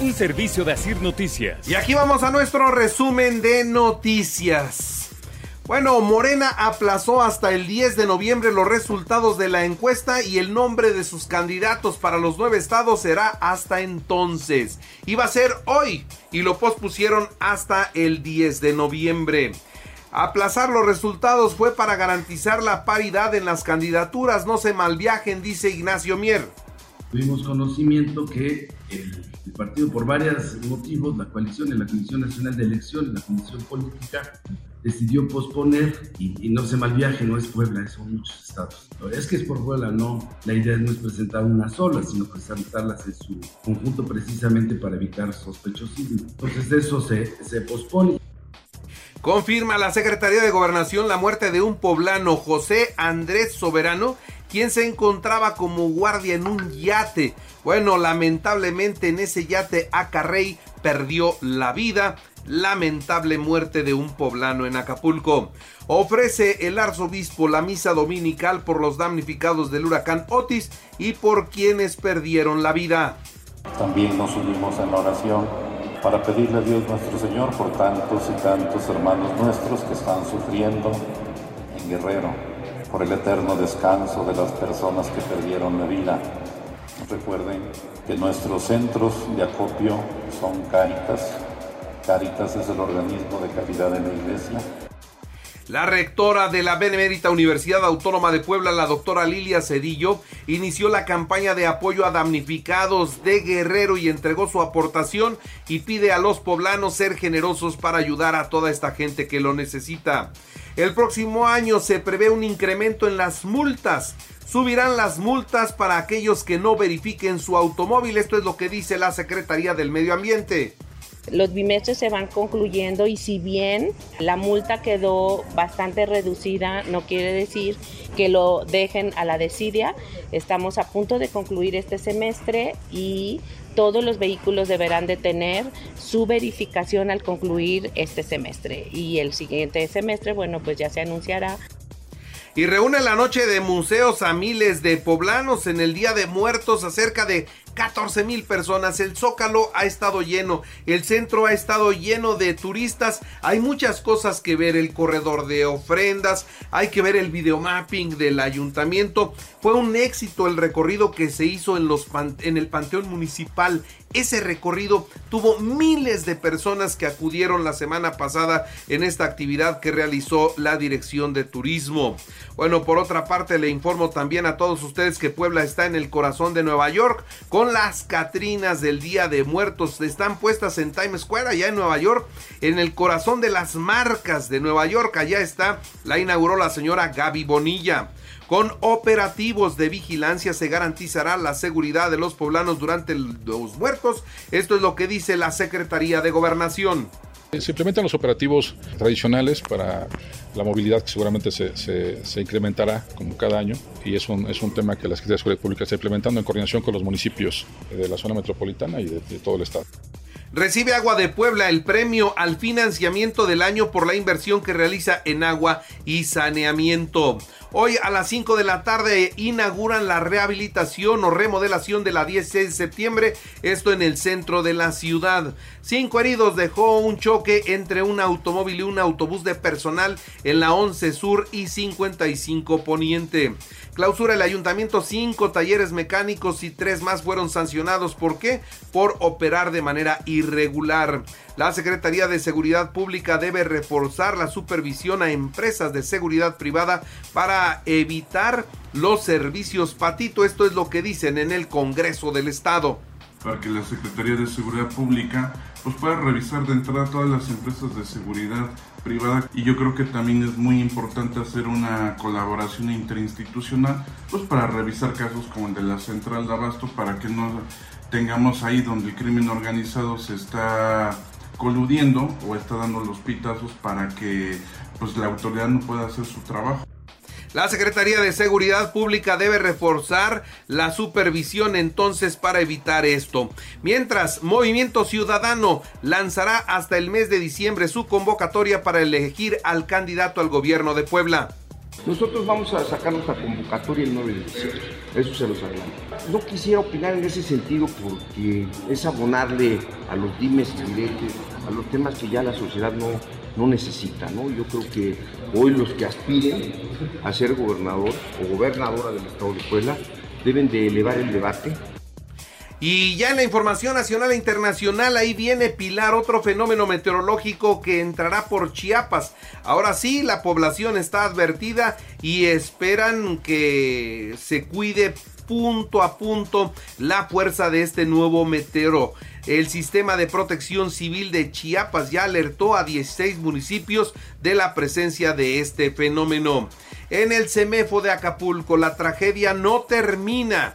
Un servicio de Asir Noticias. Y aquí vamos a nuestro resumen de noticias. Bueno, Morena aplazó hasta el 10 de noviembre los resultados de la encuesta y el nombre de sus candidatos para los nueve estados será hasta entonces. Iba a ser hoy y lo pospusieron hasta el 10 de noviembre. Aplazar los resultados fue para garantizar la paridad en las candidaturas. No se malviajen, dice Ignacio Mier. Tuvimos conocimiento que el, el partido, por varios motivos, la coalición y la Comisión Nacional de Elecciones, la Comisión Política, decidió posponer y, y, no se malviaje, no es Puebla, son muchos estados. Es que es por Puebla, no. La idea no es presentar una sola, sino presentarlas en su conjunto precisamente para evitar sospechosismo. Entonces eso se, se pospone. Confirma la Secretaría de Gobernación la muerte de un poblano, José Andrés Soberano, quien se encontraba como guardia en un yate. Bueno, lamentablemente en ese yate Acarrey perdió la vida. Lamentable muerte de un poblano en Acapulco. Ofrece el arzobispo la misa dominical por los damnificados del huracán Otis y por quienes perdieron la vida. También nos unimos en la oración para pedirle a Dios nuestro Señor por tantos y tantos hermanos nuestros que están sufriendo en Guerrero, por el eterno descanso de las personas que perdieron la vida. Recuerden que nuestros centros de acopio son Cáritas. Cáritas es el organismo de calidad de la iglesia. La rectora de la Benemérita Universidad Autónoma de Puebla, la doctora Lilia Cedillo, inició la campaña de apoyo a damnificados de Guerrero y entregó su aportación y pide a los poblanos ser generosos para ayudar a toda esta gente que lo necesita. El próximo año se prevé un incremento en las multas. Subirán las multas para aquellos que no verifiquen su automóvil. Esto es lo que dice la Secretaría del Medio Ambiente. Los bimestres se van concluyendo y si bien la multa quedó bastante reducida, no quiere decir que lo dejen a la desidia. Estamos a punto de concluir este semestre y todos los vehículos deberán de tener su verificación al concluir este semestre. Y el siguiente semestre, bueno, pues ya se anunciará y reúne la noche de museos a miles de poblanos en el Día de Muertos a cerca de 14 mil personas. El Zócalo ha estado lleno, el centro ha estado lleno de turistas. Hay muchas cosas que ver, el corredor de ofrendas, hay que ver el videomapping del ayuntamiento. Fue un éxito el recorrido que se hizo en, los en el Panteón Municipal. Ese recorrido tuvo miles de personas que acudieron la semana pasada en esta actividad que realizó la Dirección de Turismo. Bueno, por otra parte le informo también a todos ustedes que Puebla está en el corazón de Nueva York con las Catrinas del Día de Muertos. Están puestas en Times Square allá en Nueva York, en el corazón de las marcas de Nueva York. Allá está, la inauguró la señora Gaby Bonilla. Con operativos de vigilancia se garantizará la seguridad de los poblanos durante los muertos. Esto es lo que dice la Secretaría de Gobernación. Se implementan los operativos tradicionales para la movilidad que seguramente se, se, incrementará como cada año y es un, es un tema que la Secretaría de Seguridad Pública está implementando en coordinación con los municipios de la zona metropolitana y de todo el estado. Recibe Agua de Puebla el premio al financiamiento del año por la inversión que realiza en agua y saneamiento. Hoy a las 5 de la tarde inauguran la rehabilitación o remodelación de la 16 de septiembre, esto en el centro de la ciudad. Cinco heridos dejó un choque entre un automóvil y un autobús de personal en la 11 Sur y 55 Poniente. Clausura el ayuntamiento, cinco talleres mecánicos y tres más fueron sancionados. ¿Por qué? Por operar de manera irregular. La Secretaría de Seguridad Pública debe reforzar la supervisión a empresas de seguridad privada para evitar los servicios patito. Esto es lo que dicen en el Congreso del Estado. para que la Secretaría de Seguridad Pública pues pueda revisar de entrada todas las empresas de seguridad privada y yo creo que también es muy importante hacer una colaboración interinstitucional pues para revisar casos como el de la central de abasto para que no tengamos ahí donde el crimen organizado se está coludiendo o está dando los pitazos para que pues la autoridad no pueda hacer su trabajo. La Secretaría de Seguridad Pública debe reforzar la supervisión entonces para evitar esto. Mientras, Movimiento Ciudadano lanzará hasta el mes de diciembre su convocatoria para elegir al candidato al gobierno de Puebla. Nosotros vamos a sacar nuestra convocatoria el 9 de diciembre, eso se los adelanto. No quisiera opinar en ese sentido porque es abonarle a los dimes y diretes, a los temas que ya la sociedad no, no necesita, ¿no? Yo creo que hoy los que aspiren a ser gobernador o gobernadora del Estado de Puebla deben de elevar el debate y ya en la información nacional e internacional, ahí viene Pilar, otro fenómeno meteorológico que entrará por Chiapas. Ahora sí, la población está advertida y esperan que se cuide punto a punto la fuerza de este nuevo meteoro. El sistema de protección civil de Chiapas ya alertó a 16 municipios de la presencia de este fenómeno. En el CEMEFO de Acapulco la tragedia no termina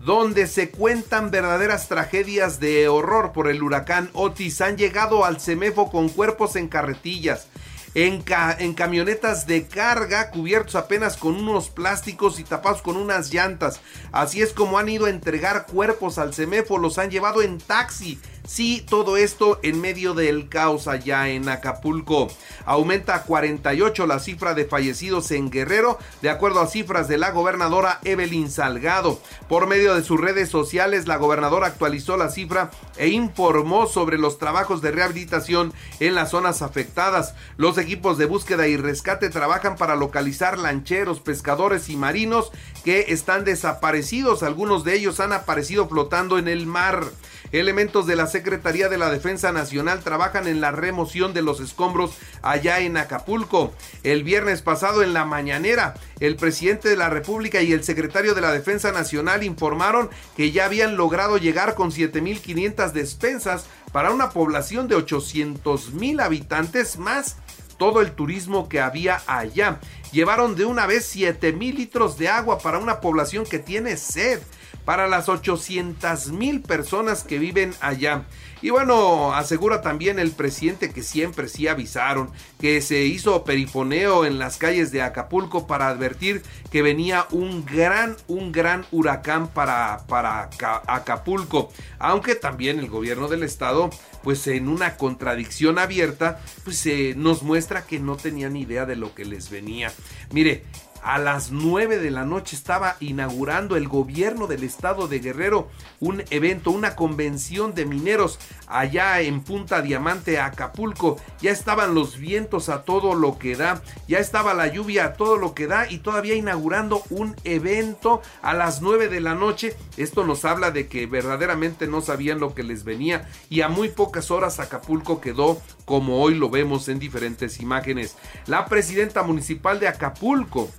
donde se cuentan verdaderas tragedias de horror por el huracán Otis. Han llegado al CEMEFO con cuerpos en carretillas. En, camionetas de carga cubiertos apenas con unos plásticos y tapados con unas llantas. Así es como han ido a entregar cuerpos al CEMEFO, los han llevado en taxi Sí, todo esto en medio del caos allá en Acapulco. Aumenta a 48 la cifra de fallecidos en Guerrero, de acuerdo a cifras de la gobernadora Evelyn Salgado. Por medio de sus redes sociales, la gobernadora actualizó la cifra e informó sobre los trabajos de rehabilitación en las zonas afectadas. Los equipos de búsqueda y rescate trabajan para localizar lancheros, pescadores y marinos que están desaparecidos. Algunos de ellos han aparecido flotando en el mar. Elementos de la Secretaría de la Defensa Nacional trabajan en la remoción de los escombros allá en Acapulco. El viernes pasado en la mañanera, el presidente de la República y el secretario de la Defensa Nacional informaron que ya habían logrado llegar con 7.500 despensas para una población de 800.000 habitantes más todo el turismo que había allá. Llevaron de una vez 7 mil litros de agua para una población que tiene sed para las 800 mil personas que viven allá. Y bueno, asegura también el presidente que siempre sí avisaron que se hizo perifoneo en las calles de Acapulco para advertir que venía un gran, un gran huracán para, para Acapulco. Aunque también el gobierno del estado, pues en una contradicción abierta, pues eh, nos muestra que no tenían idea de lo que les venía. Mire, a las 9 de la noche estaba inaugurando el gobierno del estado de Guerrero un evento, una convención de mineros allá en Punta Diamante, Acapulco. Ya estaban los vientos a todo lo que da, ya estaba la lluvia a todo lo que da y todavía inaugurando un evento a las 9 de la noche. Esto nos habla de que verdaderamente no sabían lo que les venía y a muy pocas horas Acapulco quedó como hoy lo vemos en diferentes imágenes. La presidenta municipal de Acapulco,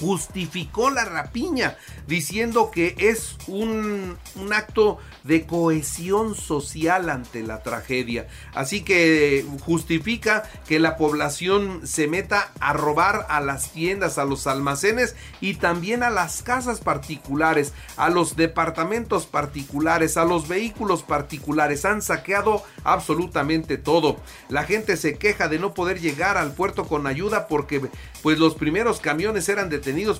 justificó la rapiña diciendo que es un, un, acto de cohesión social ante la tragedia. Así que justifica que la población se meta a robar a las tiendas, a los almacenes y también a las casas particulares, a los departamentos particulares, a los vehículos particulares. Han saqueado absolutamente todo. La gente se queja de no poder llegar al puerto con ayuda porque pues los primeros camiones eran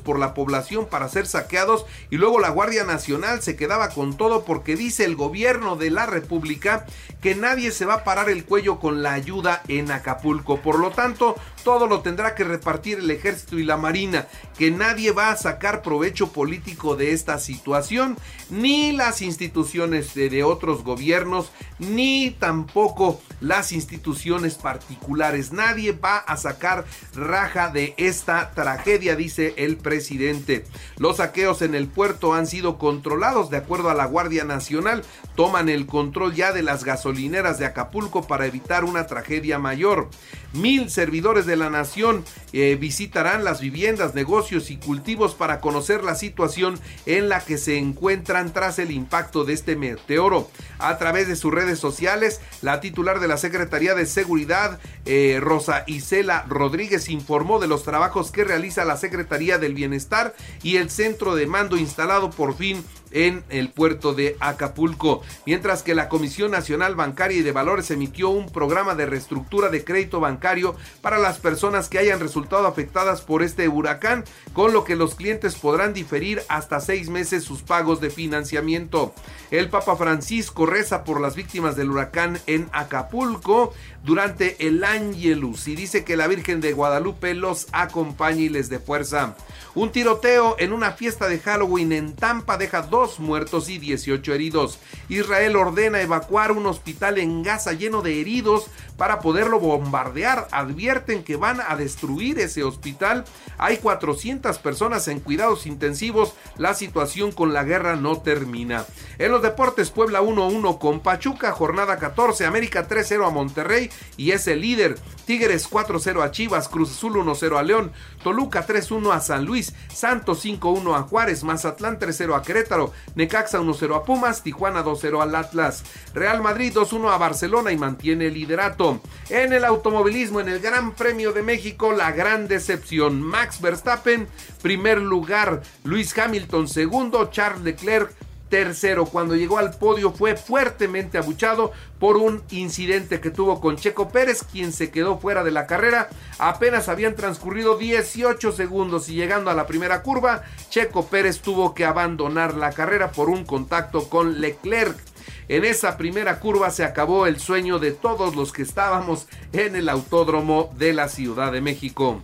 por la población para ser saqueados y luego la Guardia Nacional se quedaba con todo porque dice el gobierno de la República que nadie se va a parar el cuello con la ayuda en Acapulco. Por lo tanto, todo lo tendrá que repartir el ejército y la marina, que nadie va a sacar provecho político de esta situación, ni las instituciones de, otros gobiernos, ni tampoco las instituciones particulares. Nadie va a sacar raja de esta tragedia, dice el presidente. Los saqueos en el puerto han sido controlados de acuerdo a la Guardia Nacional. Toman el control ya de las gasolineras de Acapulco para evitar una tragedia mayor. Mil servidores de la nación eh, visitarán las viviendas, negocios y cultivos para conocer la situación en la que se encuentran tras el impacto de este meteoro. A través de sus redes sociales, la titular de la Secretaría de Seguridad, eh, Rosa Isela Rodríguez, informó de los trabajos que realiza la Secretaría del Bienestar y el centro de mando instalado por fin en el puerto de Acapulco, mientras que la Comisión Nacional Bancaria y de Valores emitió un programa de reestructura de crédito bancario para las personas que hayan resultado afectadas por este huracán, con lo que los clientes podrán diferir hasta seis meses sus pagos de financiamiento. El Papa Francisco reza por las víctimas del huracán en Acapulco durante el Angelus y dice que la Virgen de Guadalupe los acompañe y les dé fuerza. Un tiroteo en una fiesta de Halloween en Tampa deja dos muertos y 18 heridos. Israel ordena evacuar un hospital en Gaza lleno de heridos para poderlo bombardear. Advierten que van a destruir ese hospital. Hay 400 personas en cuidados intensivos. La situación con la guerra no termina. En los deportes, Puebla 1-1 con Pachuca, jornada 14, América 3-0 a Monterrey y es el líder. Tigres 4-0 a Chivas, Cruz Azul 1-0 a León, Toluca 3-1 a San Luis, Santos 5-1 a Juárez, Mazatlán 3-0 a Querétaro, Necaxa 1-0 a Pumas, Tijuana 2-0 al Atlas, Real Madrid 2-1 a Barcelona y mantiene el liderato. En el automovilismo, en el Gran Premio de México, la gran decepción. Max Verstappen, primer lugar, Luis Hamilton segundo, Charles Leclerc tercero. Cuando llegó al podio fue fuertemente abuchado por un incidente que tuvo con Checo Pérez, quien se quedó fuera de la carrera. Apenas habían transcurrido 18 segundos y llegando a la primera curva, Checo Pérez tuvo que abandonar la carrera por un contacto con Leclerc. En esa primera curva se acabó el sueño de todos los que estábamos en el autódromo de la Ciudad de México.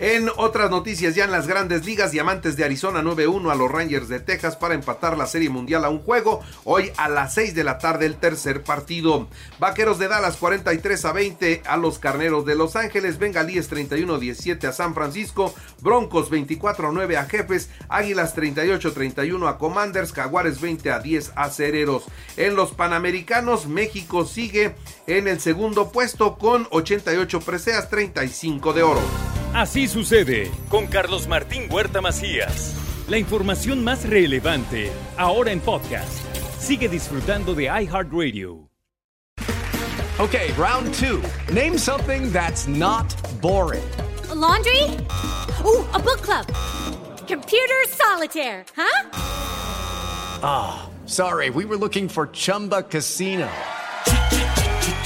En otras noticias, ya en las grandes ligas, Diamantes de Arizona 9-1 a los Rangers de Texas para empatar la Serie Mundial a un juego. Hoy a las 6 de la tarde el tercer partido. Vaqueros de Dallas 43 a 20 a los Carneros de Los Ángeles. Bengalíes 31-17 a San Francisco. Broncos 24 9 a Jefes. Águilas 38-31 a Commanders. Jaguares 20 a 10 a Cereros. En los Panamericanos, México sigue en el segundo puesto con 88 preseas, 35 de oro. Así sucede con Carlos Martín Huerta Macías. La información más relevante, ahora en podcast. Sigue disfrutando de iHeartRadio. Okay, round two. Name something that's not boring. A laundry? Ooh, a book club. Computer solitaire, huh? Ah, oh, sorry, we were looking for Chumba Casino.